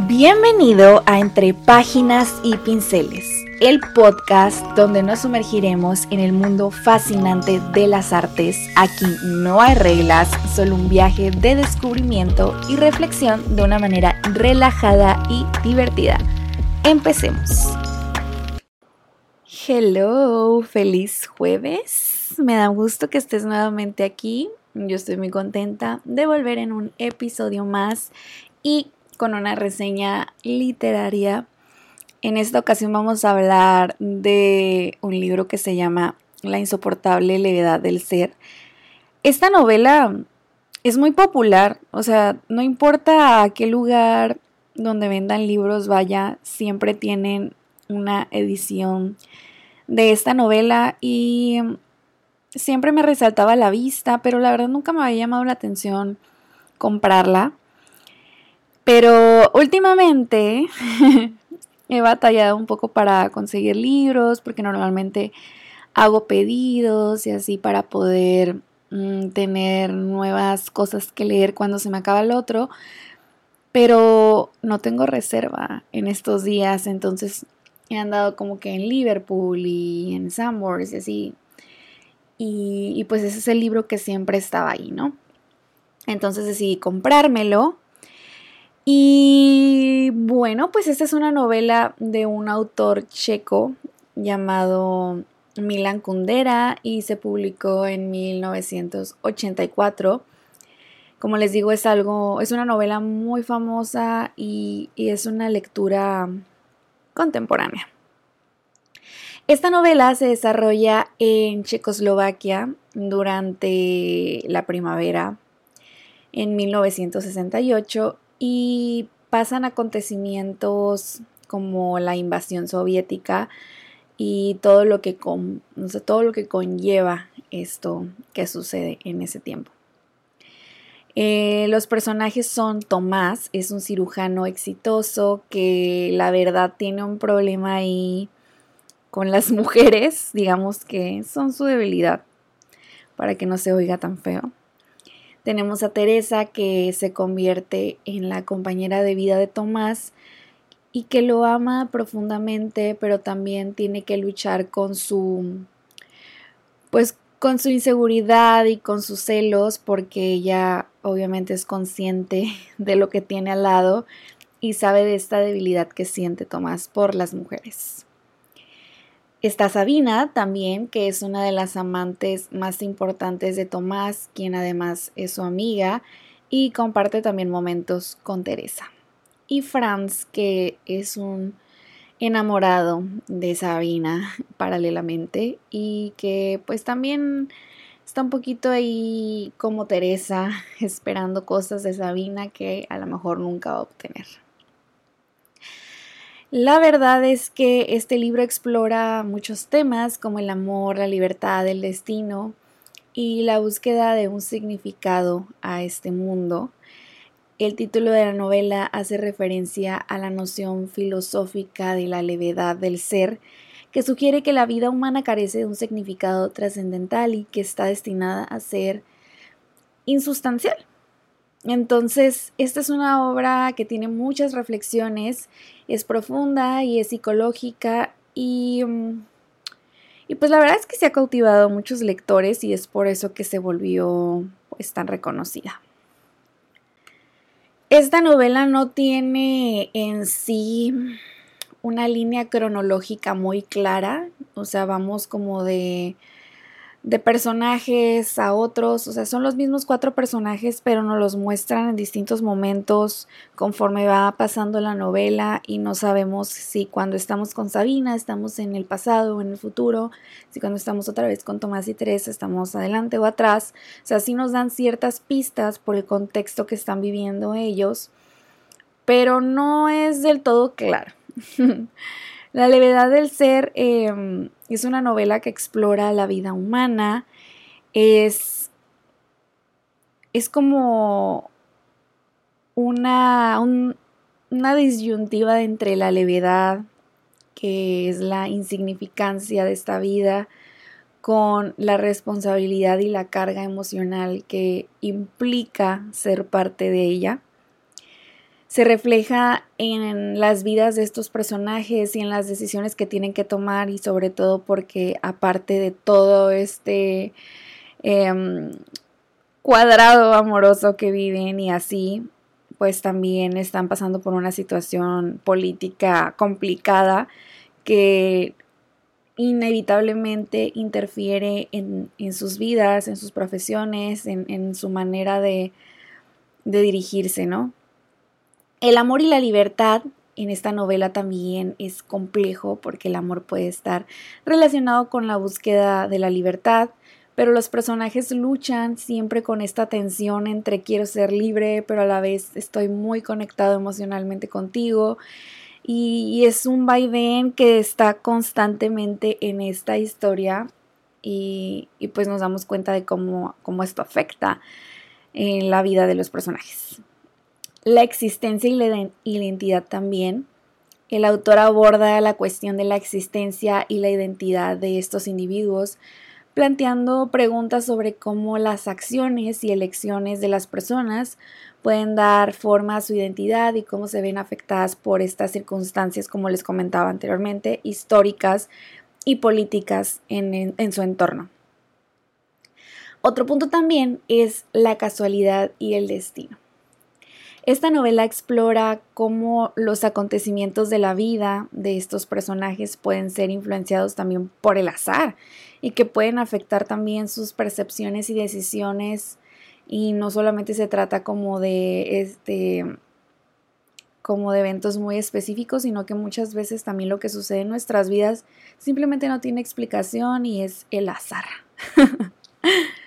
Bienvenido a Entre Páginas y Pinceles, el podcast donde nos sumergiremos en el mundo fascinante de las artes. Aquí no hay reglas, solo un viaje de descubrimiento y reflexión de una manera relajada y divertida. Empecemos. Hello, feliz jueves. Me da gusto que estés nuevamente aquí. Yo estoy muy contenta de volver en un episodio más y con una reseña literaria. En esta ocasión vamos a hablar de un libro que se llama La insoportable levedad del ser. Esta novela es muy popular, o sea, no importa a qué lugar donde vendan libros vaya, siempre tienen una edición de esta novela y siempre me resaltaba la vista, pero la verdad nunca me había llamado la atención comprarla. Pero últimamente he batallado un poco para conseguir libros porque normalmente hago pedidos y así para poder mm, tener nuevas cosas que leer cuando se me acaba el otro. Pero no tengo reserva en estos días, entonces he andado como que en Liverpool y en Sandworth y así. Y pues ese es el libro que siempre estaba ahí, ¿no? Entonces decidí comprármelo y bueno, pues esta es una novela de un autor checo llamado Milan Kundera y se publicó en 1984. Como les digo, es algo, es una novela muy famosa y, y es una lectura contemporánea. Esta novela se desarrolla en Checoslovaquia durante la primavera en 1968 y pasan acontecimientos como la invasión soviética y todo lo que, con, todo lo que conlleva esto que sucede en ese tiempo. Eh, los personajes son Tomás, es un cirujano exitoso que la verdad tiene un problema ahí con las mujeres, digamos que son su debilidad, para que no se oiga tan feo. Tenemos a Teresa que se convierte en la compañera de vida de Tomás y que lo ama profundamente, pero también tiene que luchar con su pues con su inseguridad y con sus celos porque ella obviamente es consciente de lo que tiene al lado y sabe de esta debilidad que siente Tomás por las mujeres. Está Sabina también, que es una de las amantes más importantes de Tomás, quien además es su amiga y comparte también momentos con Teresa. Y Franz, que es un enamorado de Sabina paralelamente y que pues también está un poquito ahí como Teresa esperando cosas de Sabina que a lo mejor nunca va a obtener. La verdad es que este libro explora muchos temas como el amor, la libertad, el destino y la búsqueda de un significado a este mundo. El título de la novela hace referencia a la noción filosófica de la levedad del ser, que sugiere que la vida humana carece de un significado trascendental y que está destinada a ser insustancial. Entonces, esta es una obra que tiene muchas reflexiones, es profunda y es psicológica y, mm, y pues la verdad es que se ha cautivado a muchos lectores y es por eso que se volvió pues tan reconocida. Esta novela no tiene en sí una línea cronológica muy clara, o sea, vamos como de de personajes a otros, o sea, son los mismos cuatro personajes, pero nos los muestran en distintos momentos conforme va pasando la novela y no sabemos si cuando estamos con Sabina estamos en el pasado o en el futuro, si cuando estamos otra vez con Tomás y Teresa estamos adelante o atrás, o sea, sí nos dan ciertas pistas por el contexto que están viviendo ellos, pero no es del todo claro. La levedad del ser em, es una novela que explora la vida humana. Es, es como una, una disyuntiva entre la levedad, que es la insignificancia de esta vida, con la responsabilidad y la carga emocional que implica ser parte de ella. Se refleja en las vidas de estos personajes y en las decisiones que tienen que tomar y sobre todo porque aparte de todo este em, cuadrado amoroso que viven y así, pues también están pasando por una situación política complicada que inevitablemente interfiere en, sus vidas, en sus profesiones, en, su manera de, de dirigirse, ¿no? El amor y la libertad en esta novela también es complejo porque el amor puede estar relacionado con la búsqueda de la libertad, pero los personajes luchan siempre con esta tensión entre quiero ser libre, pero a la vez estoy muy conectado emocionalmente contigo. Y, es un vaivén que está constantemente en esta historia y, pues nos damos cuenta de cómo, cómo esto afecta en la vida de los personajes. La existencia y la identidad también. El autor aborda la cuestión de la existencia y la identidad de estos individuos planteando preguntas sobre cómo las acciones y elecciones de las personas pueden dar forma a su identidad y cómo se ven afectadas por estas circunstancias, como les comentaba anteriormente, históricas y políticas en, en su entorno. Otro punto también es la casualidad y el destino. Esta novela explora cómo los acontecimientos de la vida de estos personajes pueden ser influenciados también por el azar y que pueden afectar también sus percepciones y decisiones y no solamente se trata como de este como de eventos muy específicos, sino que muchas veces también lo que sucede en nuestras vidas simplemente no tiene explicación y es el azar.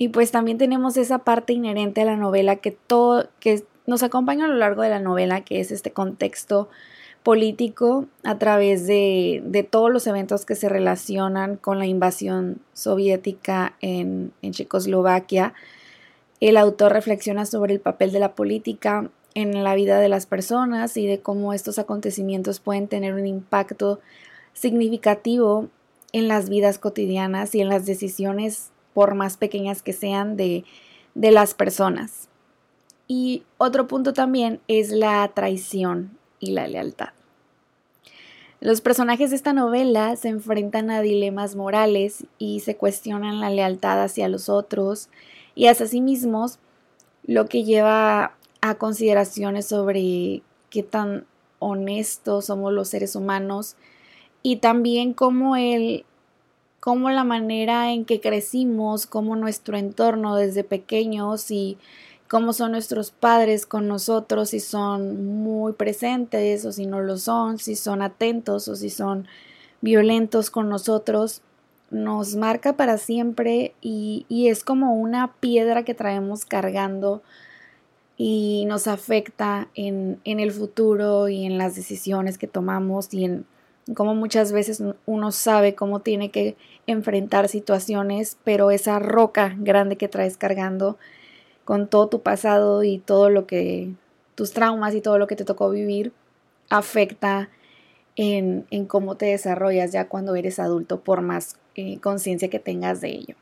Y pues también tenemos esa parte inherente a la novela que todo, que nos acompaña a lo largo de la novela, que es este contexto político a través de, de todos los eventos que se relacionan con la invasión soviética en, en Checoslovaquia. El autor reflexiona sobre el papel de la política en la vida de las personas y de cómo estos acontecimientos pueden tener un impacto significativo en las vidas cotidianas y en las decisiones por más pequeñas que sean, de, de las personas. Y otro punto también es la traición y la lealtad. Los personajes de esta novela se enfrentan a dilemas morales y se cuestionan la lealtad hacia los otros y hacia sí mismos, lo que lleva a consideraciones sobre qué tan honestos somos los seres humanos y también cómo el cómo la manera en que crecimos, cómo nuestro entorno desde pequeños y cómo son nuestros padres con nosotros, si son muy presentes o si no lo son, si son atentos o si son violentos con nosotros, nos marca para siempre y, es como una piedra que traemos cargando y nos afecta en, en el futuro y en las decisiones que tomamos y en como muchas veces uno sabe cómo tiene que enfrentar situaciones, pero esa roca grande que traes cargando con todo tu pasado y todo lo que tus traumas y todo lo que te tocó vivir afecta en, cómo te desarrollas ya cuando eres adulto, por más eh, conciencia que tengas de ello.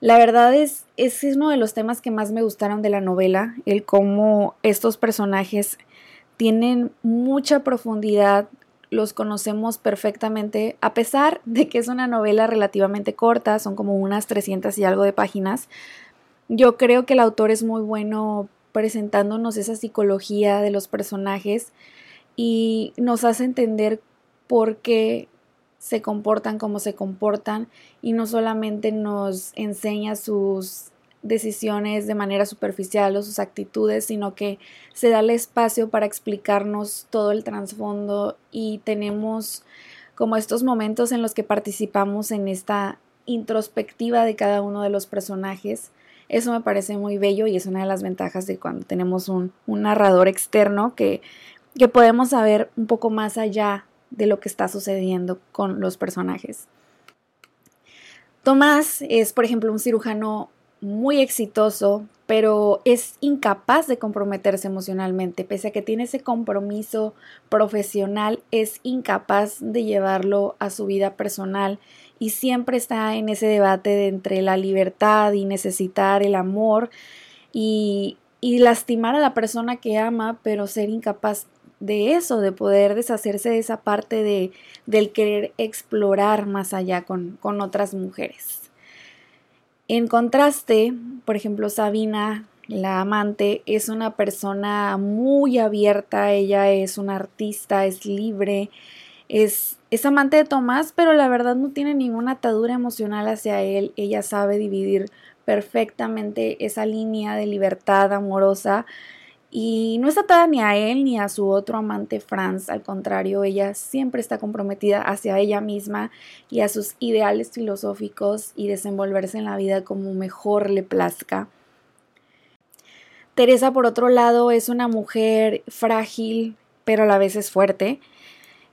La verdad es, ese es uno de los temas que más me gustaron de la novela, el cómo estos personajes tienen mucha profundidad, los conocemos perfectamente, a pesar de que es una novela relativamente corta, son como unas 300 y algo de páginas. Yo creo que el autor es muy bueno presentándonos esa psicología de los personajes y nos hace entender por qué se comportan como se comportan y no solamente nos enseña sus decisiones de manera superficial o sus actitudes, sino que se da el espacio para explicarnos todo el trasfondo y tenemos como estos momentos en los que participamos en esta introspectiva de cada uno de los personajes. Eso me parece muy bello y es una de las ventajas de cuando tenemos un, narrador externo que, que podemos saber un poco más allá de lo que está sucediendo con los personajes. Tomás es, por ejemplo, un cirujano muy exitoso, pero es incapaz de comprometerse emocionalmente. Pese a que tiene ese compromiso profesional, es incapaz de llevarlo a su vida personal y siempre está en ese debate entre la libertad y necesitar el amor y, y lastimar a la persona que ama, pero ser incapaz de eso, de poder deshacerse de esa parte de, del querer explorar más allá con, con otras mujeres. En contraste, por ejemplo, Sabina, la amante, es una persona muy abierta, ella es una artista, es libre, es, es amante de Tomás, pero la verdad no tiene ninguna atadura emocional hacia él, ella sabe dividir perfectamente esa línea de libertad amorosa y no está atada ni a él ni a su otro amante Franz, al contrario, ella siempre está comprometida hacia ella misma y a sus ideales filosóficos y desenvolverse en la vida como mejor le plazca. Teresa, por otro lado, es una mujer frágil, pero a la vez es fuerte.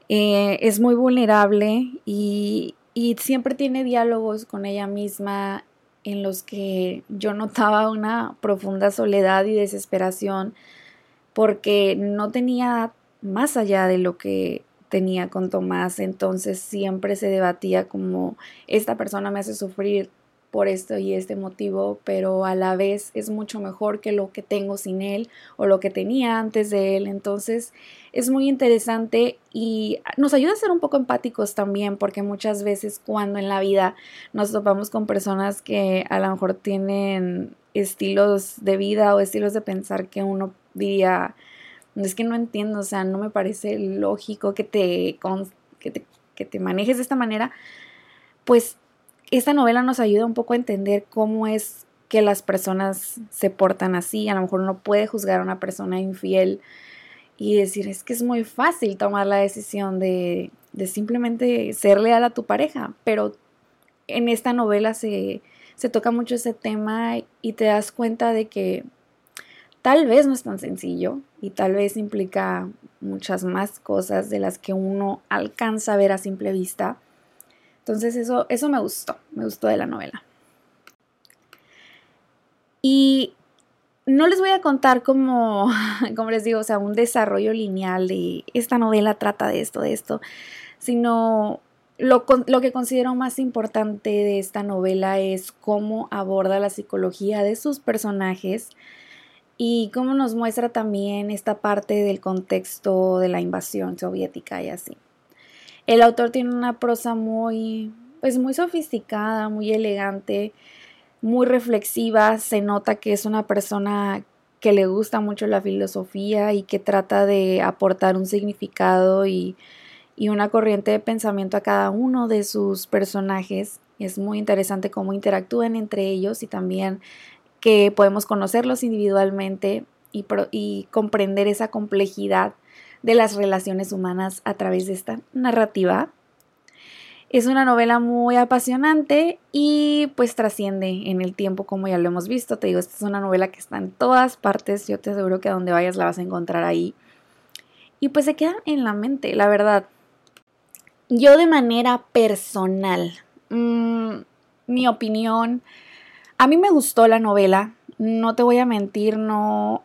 Eh, es muy vulnerable y, y siempre tiene diálogos con ella misma en los que yo notaba una profunda soledad y desesperación porque no tenía más allá de lo que tenía con Tomás, entonces siempre se debatía como esta persona me hace sufrir por esto y este motivo, pero a la vez es mucho mejor que lo que tengo sin él o lo que tenía antes de él. Entonces es muy interesante y nos ayuda a ser un poco empáticos también, porque muchas veces cuando en la vida nos topamos con personas que a lo mejor tienen estilos de vida o estilos de pensar que uno diría, es que no entiendo, o sea, no me parece lógico que te, que te, que te manejes de esta manera, pues esta novela nos ayuda un poco a entender cómo es que las personas se portan así. A lo mejor uno puede juzgar a una persona infiel y decir, es que es muy fácil tomar la decisión de, de simplemente ser leal a tu pareja, pero en esta novela se, se toca mucho ese tema y te das cuenta de que tal vez no es tan sencillo y tal vez implica muchas más cosas de las que uno alcanza a ver a simple vista entonces eso, eso me gustó, me gustó de la novela. Y no les voy a contar como, como les digo, o sea, un desarrollo lineal de esta novela trata de esto, de esto, sino lo, lo, que considero más importante de esta novela es cómo aborda la psicología de sus personajes y cómo nos muestra también esta parte del contexto de la invasión soviética y así. El autor tiene una prosa muy, pues muy sofisticada, muy elegante, muy reflexiva. Se nota que es una persona que le gusta mucho la filosofía y que trata de aportar un significado y, y una corriente de pensamiento a cada uno de sus personajes. Es muy interesante cómo interactúan entre ellos y también que podemos conocerlos individualmente y, y comprender esa complejidad de las relaciones humanas a través de esta narrativa. Es una novela muy apasionante y pues trasciende en el tiempo como ya lo hemos visto. Te digo, esta es una novela que está en todas partes. Yo te aseguro que a donde vayas la vas a encontrar ahí. Y pues se queda en la mente, la verdad. Yo de manera personal, mm, mi opinión, a mí me gustó la novela. No te voy a mentir, no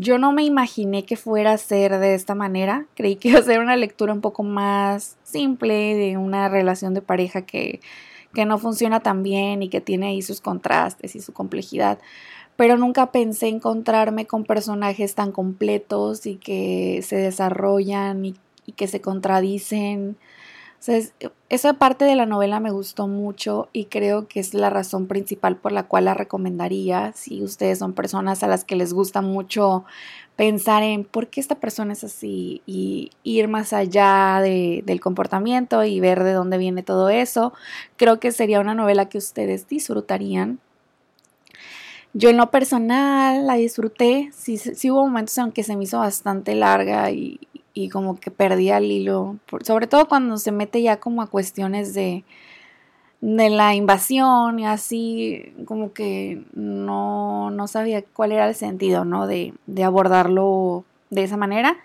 yo no me imaginé que fuera a ser de esta manera. Creí que iba a ser una lectura un poco más simple de una relación de pareja que, que no funciona tan bien y que tiene ahí sus contrastes y su complejidad. Pero nunca pensé encontrarme con personajes tan completos y que se desarrollan y, y que se contradicen esa parte de la novela me gustó mucho y creo que es la razón principal por la cual la recomendaría si ustedes son personas a las que les gusta mucho pensar en por qué esta persona es así y ir más allá del comportamiento y ver de dónde viene todo eso. Creo que sería una novela que ustedes disfrutarían. Yo en lo personal la disfruté, sí, sí hubo momentos en que se me hizo bastante larga y, y como que perdía el hilo, sobre todo cuando se mete ya como a cuestiones de, de la invasión y así, como que no, no sabía cuál era el sentido, ¿no? De, de abordarlo de esa manera,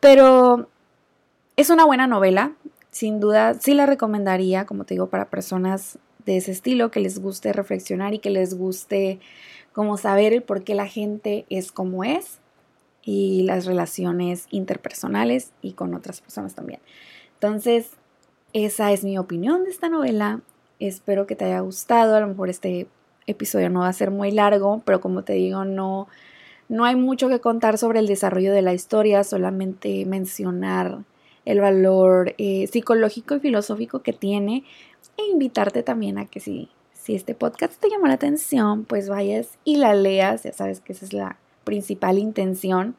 pero es una buena novela, sin duda, sí la recomendaría, como te digo, para personas de ese estilo, que les guste reflexionar y que les guste como saber el por qué la gente es como es y las relaciones interpersonales y con otras personas también. Entonces, esa es mi opinión de esta novela. Espero que te haya gustado. A lo mejor este episodio no va a ser muy largo, pero como te digo, no, No hay mucho que contar sobre el desarrollo de la historia, solamente mencionar el valor eh, psicológico y filosófico que tiene e invitarte también a que si, si este podcast te llamó la atención, pues vayas y la leas, ya sabes que esa es la principal intención.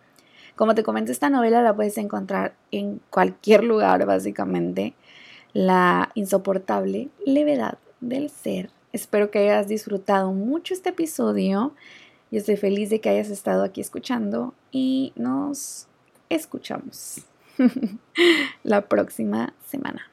Como te comento, esta novela la puedes encontrar en cualquier lugar, básicamente. La insoportable levedad del ser. Espero que hayas disfrutado mucho este episodio. Yo estoy feliz de que hayas estado aquí escuchando y nos escuchamos la próxima semana.